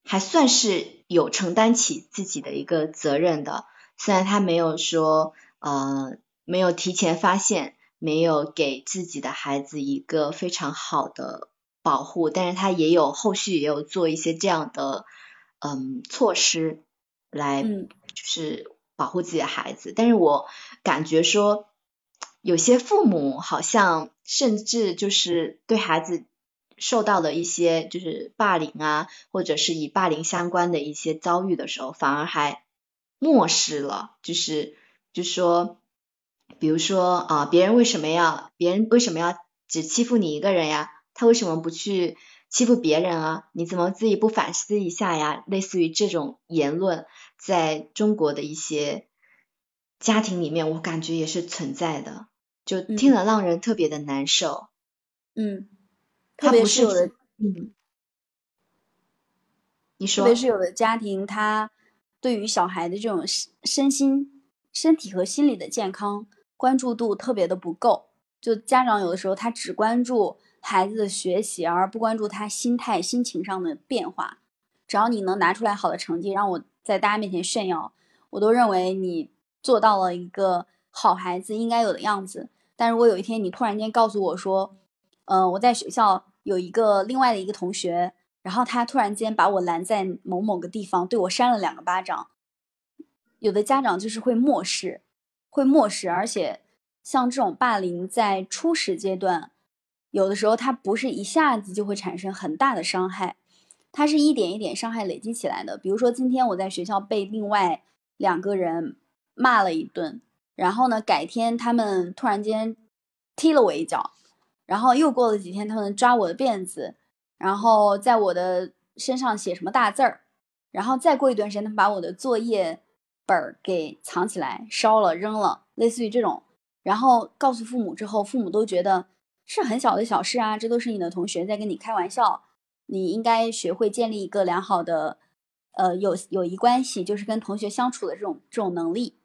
还算是有承担起自己的一个责任的，虽然他没有说呃。没有提前发现，没有给自己的孩子一个非常好的保护，但是他也有后续也有做一些这样的嗯措施来就是保护自己的孩子，但是我感觉说有些父母好像甚至就是对孩子受到了一些就是霸凌啊，或者是以霸凌相关的一些遭遇的时候，反而还漠视了，就是就说。比如说啊，别人为什么要别人为什么要只欺负你一个人呀？他为什么不去欺负别人啊？你怎么自己不反思一下呀？类似于这种言论，在中国的一些家庭里面，我感觉也是存在的，就听了让人特别的难受。嗯，特别是有的，嗯，你说，特别是有的家庭，他对于小孩的这种身心、身体和心理的健康。关注度特别的不够，就家长有的时候他只关注孩子的学习，而不关注他心态、心情上的变化。只要你能拿出来好的成绩，让我在大家面前炫耀，我都认为你做到了一个好孩子应该有的样子。但如果有一天你突然间告诉我说，嗯，我在学校有一个另外的一个同学，然后他突然间把我拦在某某个地方，对我扇了两个巴掌，有的家长就是会漠视。会漠视，而且像这种霸凌在初始阶段，有的时候它不是一下子就会产生很大的伤害，它是一点一点伤害累积起来的。比如说今天我在学校被另外两个人骂了一顿，然后呢，改天他们突然间踢了我一脚，然后又过了几天他们抓我的辫子，然后在我的身上写什么大字儿，然后再过一段时间他们把我的作业。本儿给藏起来烧了扔了，类似于这种，然后告诉父母之后，父母都觉得是很小的小事啊，这都是你的同学在跟你开玩笑，你应该学会建立一个良好的呃友友谊关系，就是跟同学相处的这种这种能力，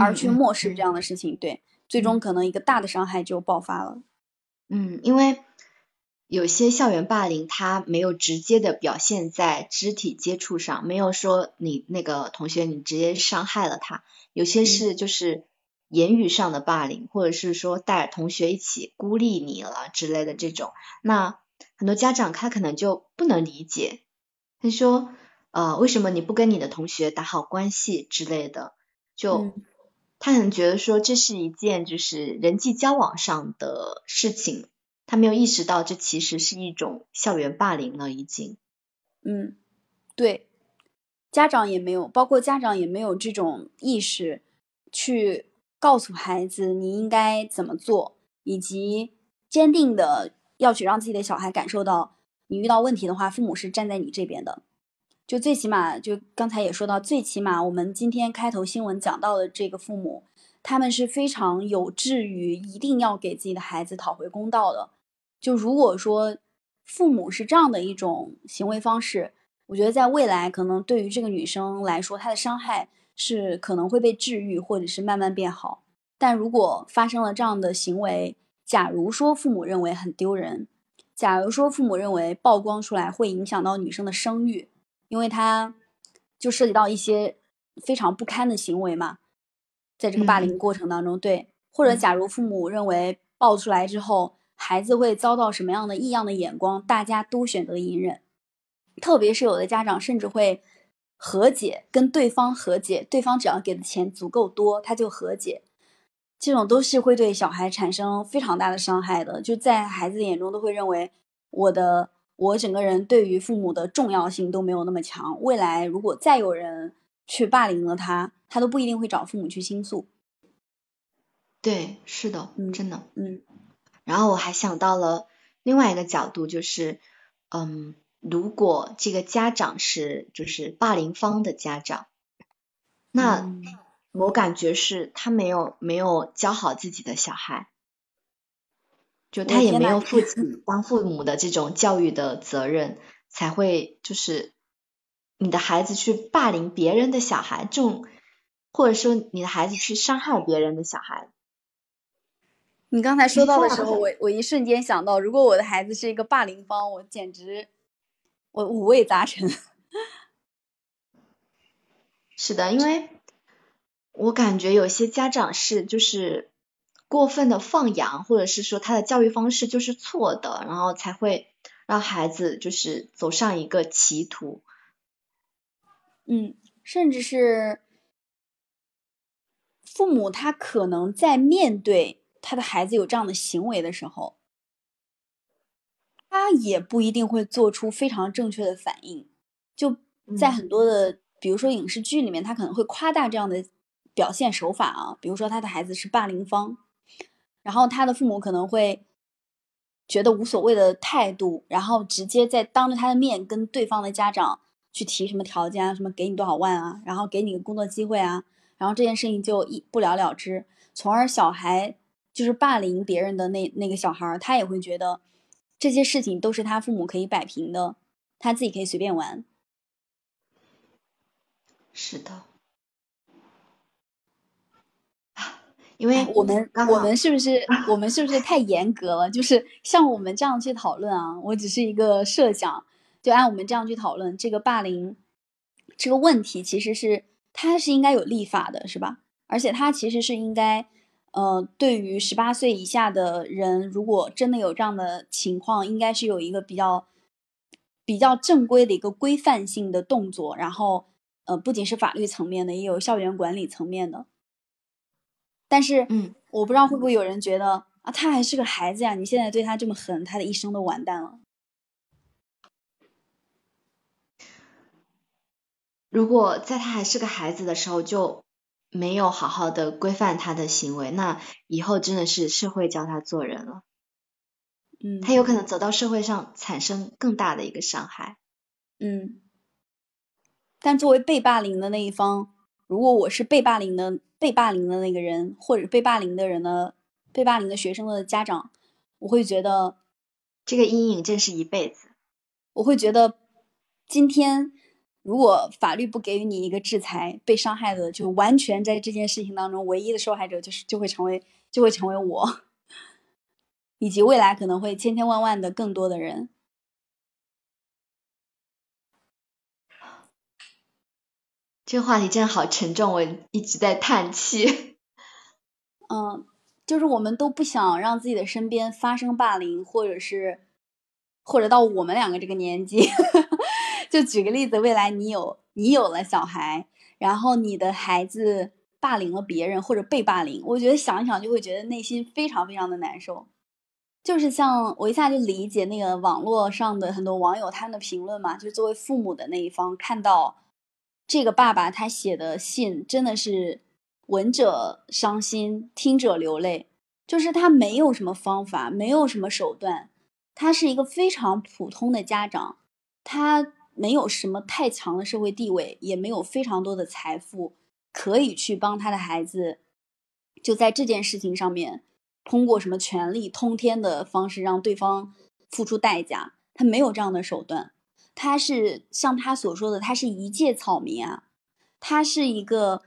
而去漠视这样的事情，对，最终可能一个大的伤害就爆发了。嗯，因为有些校园霸凌，它没有直接的表现在肢体接触上，没有说你那个同学你直接伤害了他，有些是就是言语上的霸凌，或者是说带同学一起孤立你了之类的这种，那很多家长他可能就不能理解，他说呃为什么你不跟你的同学打好关系之类的，就。他可能觉得说这是一件就是人际交往上的事情，他没有意识到这其实是一种校园霸凌了已经。嗯，对，家长也没有，包括家长也没有这种意识去告诉孩子你应该怎么做，以及坚定的要去让自己的小孩感受到，你遇到问题的话，父母是站在你这边的。就最起码，就刚才也说到，最起码我们今天开头新闻讲到的这个父母，他们是非常有志于一定要给自己的孩子讨回公道的。就如果说父母是这样的一种行为方式，我觉得在未来可能对于这个女生来说，她的伤害是可能会被治愈，或者是慢慢变好。但如果发生了这样的行为，假如说父母认为很丢人，假如说父母认为曝光出来会影响到女生的声誉。因为他就涉及到一些非常不堪的行为嘛，在这个霸凌过程当中，对，或者假如父母认为爆出来之后，孩子会遭到什么样的异样的眼光，大家都选择隐忍，特别是有的家长甚至会和解，跟对方和解，对方只要给的钱足够多，他就和解，这种都是会对小孩产生非常大的伤害的，就在孩子眼中都会认为我的。我整个人对于父母的重要性都没有那么强。未来如果再有人去霸凌了他，他都不一定会找父母去倾诉。对，是的，嗯真的，嗯。然后我还想到了另外一个角度，就是，嗯，如果这个家长是就是霸凌方的家长，那我感觉是他没有没有教好自己的小孩。就他也没有负起当父母的这种教育的责任，才会就是你的孩子去霸凌别人的小孩，这种或者说你的孩子去伤害别人的小孩。你刚才说到的时候，我我一瞬间想到，如果我的孩子是一个霸凌方，我简直我五味杂陈。是的，因为我感觉有些家长是就是。过分的放养，或者是说他的教育方式就是错的，然后才会让孩子就是走上一个歧途。嗯，甚至是父母他可能在面对他的孩子有这样的行为的时候，他也不一定会做出非常正确的反应。就在很多的，比如说影视剧里面，他可能会夸大这样的表现手法啊，比如说他的孩子是霸凌方。然后他的父母可能会觉得无所谓的态度，然后直接在当着他的面跟对方的家长去提什么条件啊，什么给你多少万啊，然后给你个工作机会啊，然后这件事情就一不了了之，从而小孩就是霸凌别人的那那个小孩，他也会觉得这些事情都是他父母可以摆平的，他自己可以随便玩。是的。因为我们我们是不是我们是不是太严格了？就是像我们这样去讨论啊，我只是一个设想，就按我们这样去讨论这个霸凌这个问题，其实是它是应该有立法的，是吧？而且他其实是应该，呃，对于十八岁以下的人，如果真的有这样的情况，应该是有一个比较比较正规的一个规范性的动作，然后呃，不仅是法律层面的，也有校园管理层面的。但是，嗯，我不知道会不会有人觉得啊，他还是个孩子呀，你现在对他这么狠，他的一生都完蛋了。如果在他还是个孩子的时候就没有好好的规范他的行为，那以后真的是社会教他做人了。嗯，他有可能走到社会上产生更大的一个伤害。嗯，但作为被霸凌的那一方，如果我是被霸凌的。被霸凌的那个人，或者被霸凌的人的被霸凌的学生的家长，我会觉得这个阴影真是一辈子。我会觉得今天如果法律不给予你一个制裁，被伤害的就完全在这件事情当中唯一的受害者就是就会成为就会成为我，*laughs* 以及未来可能会千千万万的更多的人。这个话题真的好沉重，我一直在叹气。*laughs* 嗯，就是我们都不想让自己的身边发生霸凌，或者是或者到我们两个这个年纪。就举个例子，未来你有你有了小孩，然后你的孩子霸凌了别人或者被霸凌，我觉得想一想就会觉得内心非常非常的难受。就是像我一下就理解那个网络上的很多网友他们的评论嘛，就作为父母的那一方看到这个爸爸他写的信，真的是闻者伤心，听者流泪。就是他没有什么方法，没有什么手段，他是一个非常普通的家长，他。没有什么太强的社会地位，也没有非常多的财富，可以去帮他的孩子，就在这件事情上面，通过什么权力通天的方式让对方付出代价，他没有这样的手段。他是像他所说的，他是一介草民啊，他是一个，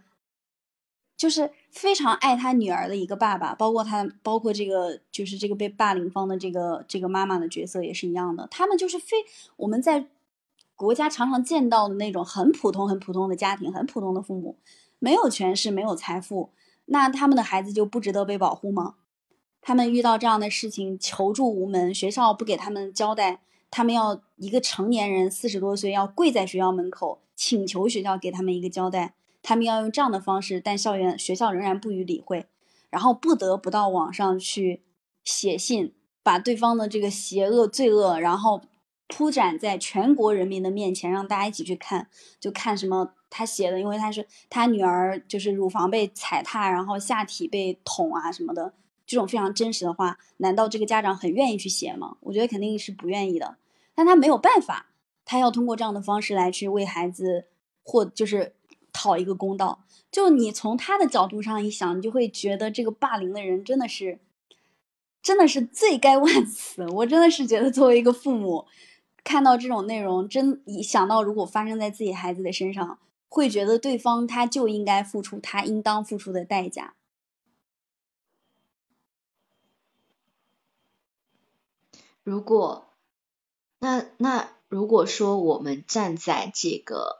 就是非常爱他女儿的一个爸爸，包括他，包括这个，就是这个被霸凌方的这个这个妈妈的角色也是一样的，他们就是非我们在。国家常常见到的那种很普通、很普通的家庭，很普通的父母，没有权势，没有财富，那他们的孩子就不值得被保护吗？他们遇到这样的事情求助无门，学校不给他们交代，他们要一个成年人四十多岁要跪在学校门口请求学校给他们一个交代，他们要用这样的方式，但校园学校仍然不予理会，然后不得不到网上去写信，把对方的这个邪恶罪恶，然后。铺展在全国人民的面前，让大家一起去看，就看什么他写的，因为他是他女儿，就是乳房被踩踏，然后下体被捅啊什么的，这种非常真实的话，难道这个家长很愿意去写吗？我觉得肯定是不愿意的，但他没有办法，他要通过这样的方式来去为孩子或就是讨一个公道。就你从他的角度上一想，你就会觉得这个霸凌的人真的是，真的是罪该万 *laughs* 死。我真的是觉得作为一个父母。看到这种内容，真一想到如果发生在自己孩子的身上，会觉得对方他就应该付出他应当付出的代价。如果，那那如果说我们站在这个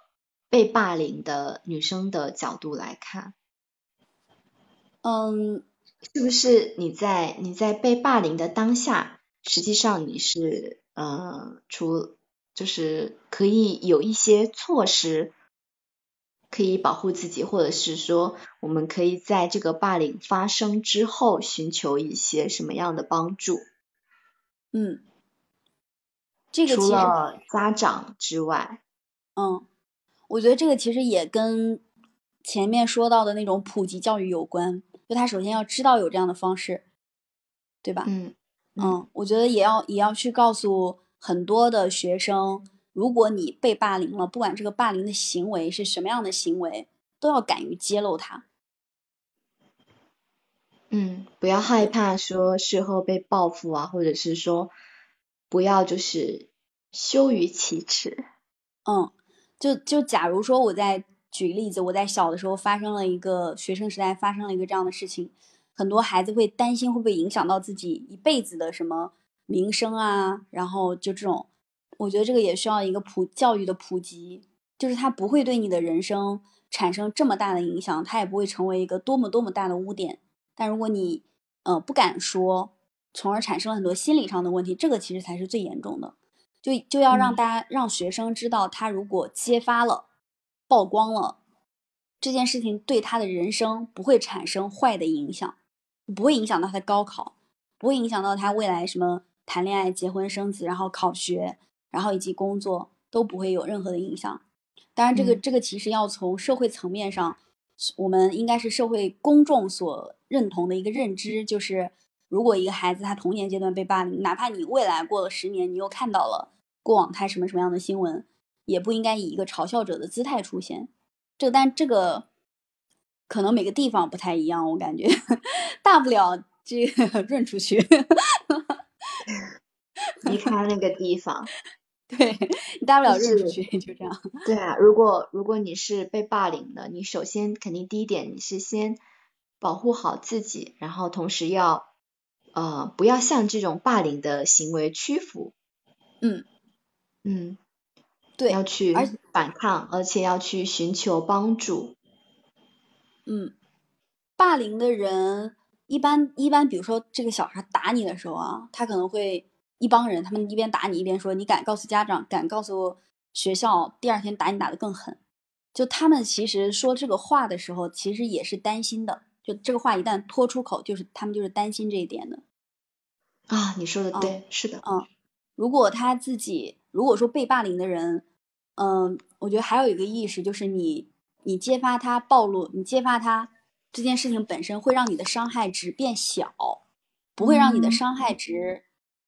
被霸凌的女生的角度来看，嗯，是不是你在你在被霸凌的当下，实际上你是？呃，除就是可以有一些措施可以保护自己，或者是说，我们可以在这个霸凌发生之后寻求一些什么样的帮助？嗯，这个除了家长之外，嗯，我觉得这个其实也跟前面说到的那种普及教育有关，就他首先要知道有这样的方式，对吧？嗯。嗯，我觉得也要也要去告诉很多的学生，如果你被霸凌了，不管这个霸凌的行为是什么样的行为，都要敢于揭露它。嗯，不要害怕说事后被报复啊，或者是说不要就是羞于启齿。嗯，就就假如说我在举例子，我在小的时候发生了一个学生时代发生了一个这样的事情。很多孩子会担心会不会影响到自己一辈子的什么名声啊，然后就这种，我觉得这个也需要一个普教育的普及，就是他不会对你的人生产生这么大的影响，他也不会成为一个多么多么大的污点。但如果你呃不敢说，从而产生了很多心理上的问题，这个其实才是最严重的。就就要让大家让学生知道，他如果揭发了、曝光了这件事情，对他的人生不会产生坏的影响。不会影响到他的高考，不会影响到他未来什么谈恋爱、结婚、生子，然后考学，然后以及工作都不会有任何的影响。当然，这个这个其实要从社会层面上，我们应该是社会公众所认同的一个认知，就是如果一个孩子他童年阶段被霸凌，哪怕你未来过了十年，你又看到了过往他什么什么样的新闻，也不应该以一个嘲笑者的姿态出现。这但这个。可能每个地方不太一样，我感觉 *laughs* 大不了这个润出去，*laughs* 离开那个地方。对你大不了润出去，就这样。对啊，如果如果你是被霸凌的，你首先肯定第一点你是先保护好自己，然后同时要呃不要向这种霸凌的行为屈服。嗯嗯，对，要去反抗，而且要去寻求帮助。嗯，霸凌的人一般一般，比如说这个小孩打你的时候啊，他可能会。一帮人，他们一边打你一边说：“你敢告诉家长，敢告诉学校，第二天打你打得更狠。”就他们其实说这个话的时候，其实也是担心的。就这个话一旦脱出口，就是他们就是担心这一点的。啊，你说的对，是的。嗯，如果他自己如果说被霸凌的人，嗯，我觉得还有一个意识就是你你揭发他暴露，你揭发他这件事情本身会让你的伤害值变小，不会让你的伤害值。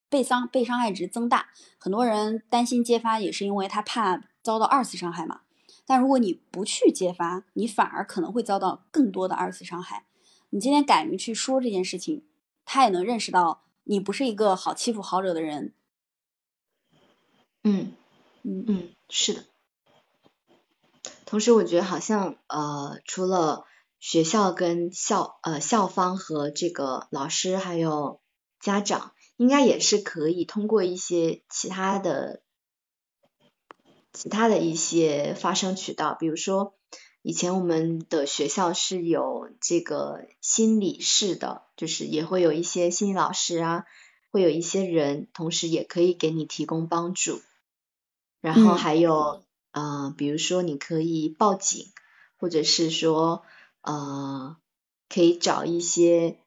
被伤被伤害值增大，很多人担心揭发，也是因为他怕遭到二次伤害嘛。但如果你不去揭发，你反而可能会遭到更多的二次伤害。你今天敢于去说这件事情，他也能认识到你不是一个好欺负、好惹的人。嗯嗯嗯，是的。同时，我觉得好像呃，除了学校跟校呃校方和这个老师还有家长。应该也是可以通过一些其他的、其他的一些发声渠道，比如说以前我们的学校是有这个心理室的，就是也会有一些心理老师啊，会有一些人，同时也可以给你提供帮助。然后还有呃，比如说你可以报警，或者是说呃，可以找一些。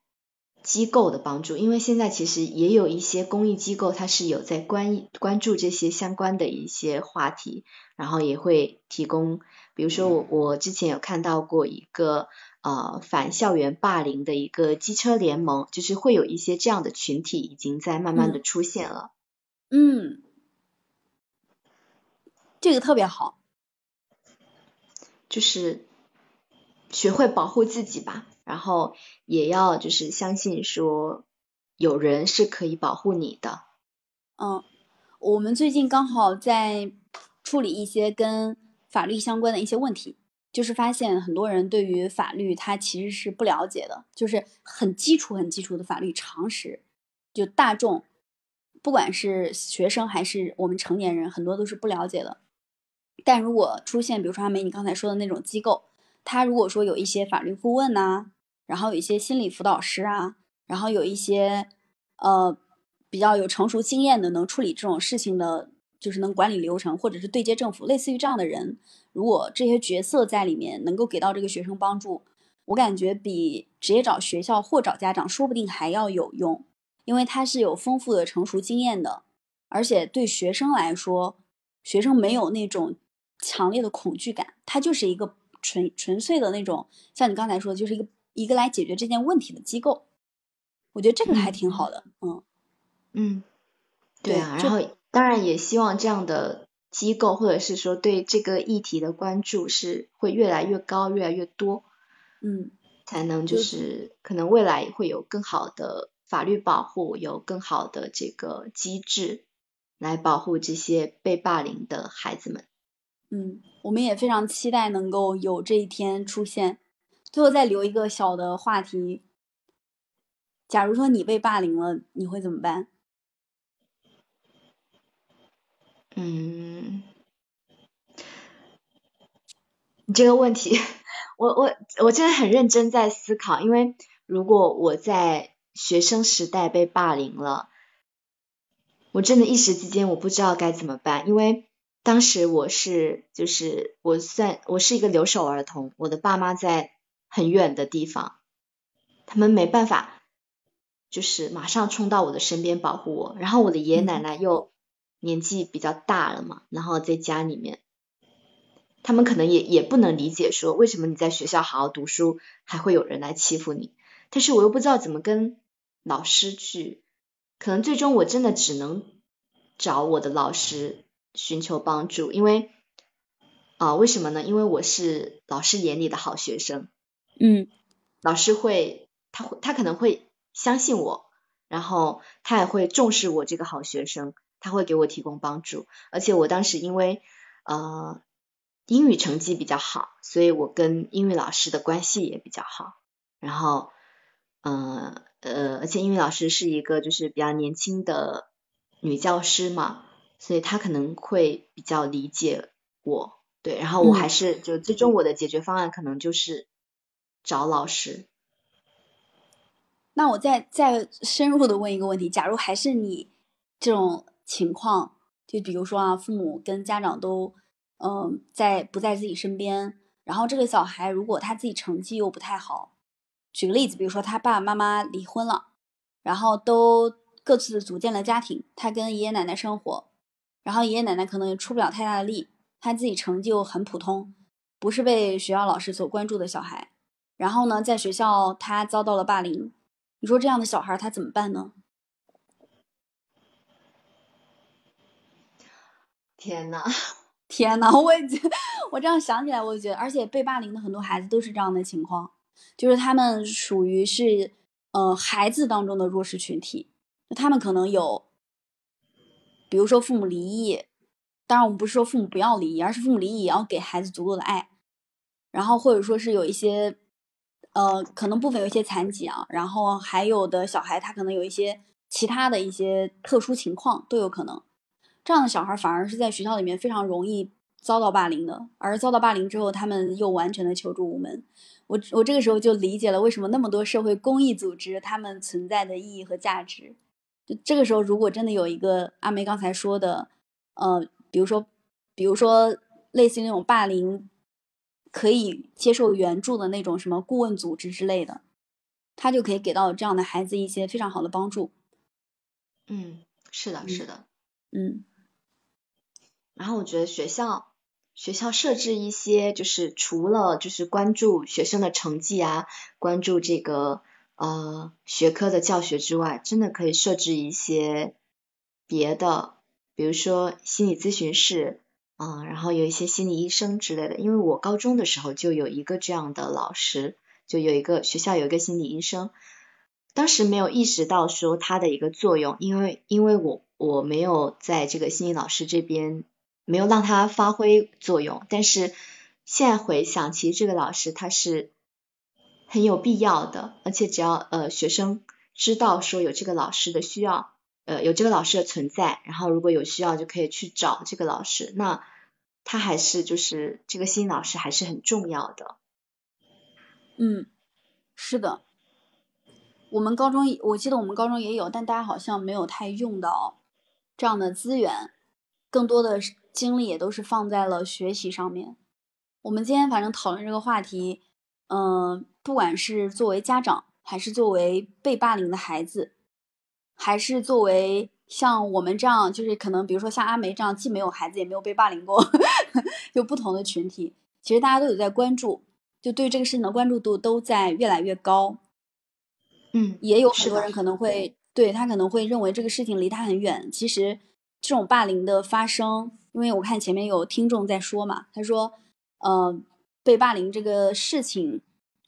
机构的帮助，因为现在其实也有一些公益机构，它是有在关关注这些相关的一些话题，然后也会提供，比如说我我之前有看到过一个呃反校园霸凌的一个机车联盟，就是会有一些这样的群体已经在慢慢的出现了。嗯，这个特别好，就是学会保护自己吧。然后也要就是相信说有人是可以保护你的。嗯，我们最近刚好在处理一些跟法律相关的一些问题，就是发现很多人对于法律他其实是不了解的，就是很基础很基础的法律常识，就大众不管是学生还是我们成年人，很多都是不了解的。但如果出现比如说阿梅你刚才说的那种机构。他如果说有一些法律顾问呐，然后有一些心理辅导师啊，然后有一些呃比较有成熟经验的能处理这种事情的，就是能管理流程或者是对接政府，类似于这样的人，如果这些角色在里面能够给到这个学生帮助，我感觉比直接找学校或找家长说不定还要有用，因为他是有丰富的成熟经验的，而且对学生来说，学生没有那种强烈的恐惧感，它就是一个。纯纯粹的那种，像你刚才说的，就是一个一个来解决这件问题的机构，我觉得这个还挺好的，嗯嗯，对啊，然后当然也希望这样的机构，或者是说对这个议题的关注是会越来越高，越来越多，嗯，才能就是可能未来会有更好的法律保护，有更好的这个机制来保护这些被霸凌的孩子们。嗯，我们也非常期待能够有这一天出现。最后再留一个小的话题：假如说你被霸凌了，你会怎么办？嗯，你这个问题，我我我真的很认真在思考。因为如果我在学生时代被霸凌了，我真的一时之间我不知道该怎么办，因为。当时我是就是我算我是一个留守儿童，我的爸妈在很远的地方，他们没办法就是马上冲到我的身边保护我，然后我的爷爷奶奶又年纪比较大了嘛，然后在家里面，他们可能也也不能理解说为什么你在学校好好读书还会有人来欺负你，但是我又不知道怎么跟老师去，可能最终我真的只能找我的老师。寻求帮助，因为啊，为什么呢？因为我是老师眼里的好学生，嗯，老师会，他会他可能会相信我，然后他也会重视我这个好学生，他会给我提供帮助。而且我当时因为呃英语成绩比较好，所以我跟英语老师的关系也比较好。然后，呃呃，而且英语老师是一个就是比较年轻的女教师嘛，所以他可能会比较理解我。对，然后我还是就最终我的解决方案可能就是找老师。那我再再深入的问一个问题：假如还是你这种情况，就比如说啊，父母跟家长都嗯在不在自己身边，然后这个小孩如果他自己成绩又不太好，举个例子，比如说他爸爸妈妈离婚了，然后都各自组建了家庭，他跟爷爷奶奶生活，然后爷爷奶奶可能也出不了太大的力。他自己成绩又很普通，不是被学校老师所关注的小孩。然后呢，在学校他遭到了霸凌，你说这样的小孩他怎么办呢？天呐，*laughs* 天呐，我也觉我这样想起来，我就觉得，而且被霸凌的很多孩子都是这样的情况，就是他们属于是呃孩子当中的弱势群体，他们可能有，比如说父母离异。当然，我们不是说父母不要离异，而是父母离异也要给孩子足够的爱。然后或者说是有一些，呃，可能部分有一些残疾啊，然后还有的小孩他可能有一些其他的一些特殊情况都有可能。这样的小孩反而是在学校里面非常容易遭到霸凌的，而遭到霸凌之后，他们又完全的求助无门。我我这个时候就理解了为什么那么多社会公益组织他们存在的意义和价值。就这个时候，如果真的有一个阿梅刚才说的，呃。比如说，比如说，类似于那种霸凌，可以接受援助的那种什么顾问组织之类的，他就可以给到这样的孩子一些非常好的帮助。嗯，是的，是的，嗯。然后我觉得学校学校设置一些，就是除了就是关注学生的成绩啊，关注这个呃学科的教学之外，真的可以设置一些别的。比如说心理咨询室，嗯，然后有一些心理医生之类的。因为我高中的时候就有一个这样的老师，就有一个学校有一个心理医生，当时没有意识到说他的一个作用，因为因为我我没有在这个心理老师这边没有让他发挥作用，但是现在回想，其实这个老师他是很有必要的，而且只要呃学生知道说有这个老师的需要。呃，有这个老师的存在，然后如果有需要就可以去找这个老师。那他还是就是这个新老师还是很重要的。嗯，是的，我们高中我记得我们高中也有，但大家好像没有太用到这样的资源，更多的精力也都是放在了学习上面。我们今天反正讨论这个话题，嗯，不管是作为家长还是作为被霸凌的孩子。还是作为像我们这样，就是可能比如说像阿梅这样，既没有孩子也没有被霸凌过，*laughs* 就不同的群体，其实大家都有在关注，就对这个事情的关注度都在越来越高。嗯，也有很多人可能会对他可能会认为这个事情离他很远。其实这种霸凌的发生，因为我看前面有听众在说嘛，他说，呃，被霸凌这个事情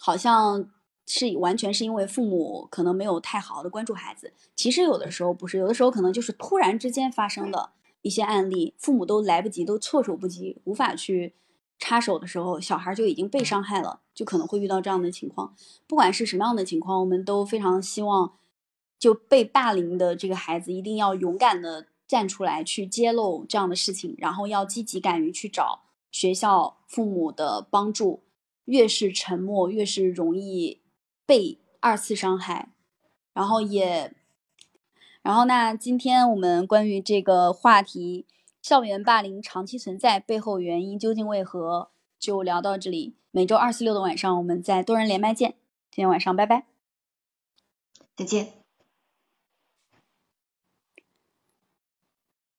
好像。是完全是因为父母可能没有太好的关注孩子，其实有的时候不是，有的时候可能就是突然之间发生的一些案例，父母都来不及，都措手不及，无法去插手的时候，小孩就已经被伤害了，就可能会遇到这样的情况。不管是什么样的情况，我们都非常希望就被霸凌的这个孩子一定要勇敢的站出来去揭露这样的事情，然后要积极敢于去找学校、父母的帮助。越是沉默，越是容易。被二次伤害，然后也，然后那今天我们关于这个话题，校园霸凌长期存在背后原因究竟为何，就聊到这里。每周二、四、六的晚上，我们在多人连麦见。今天晚上，拜拜，再见。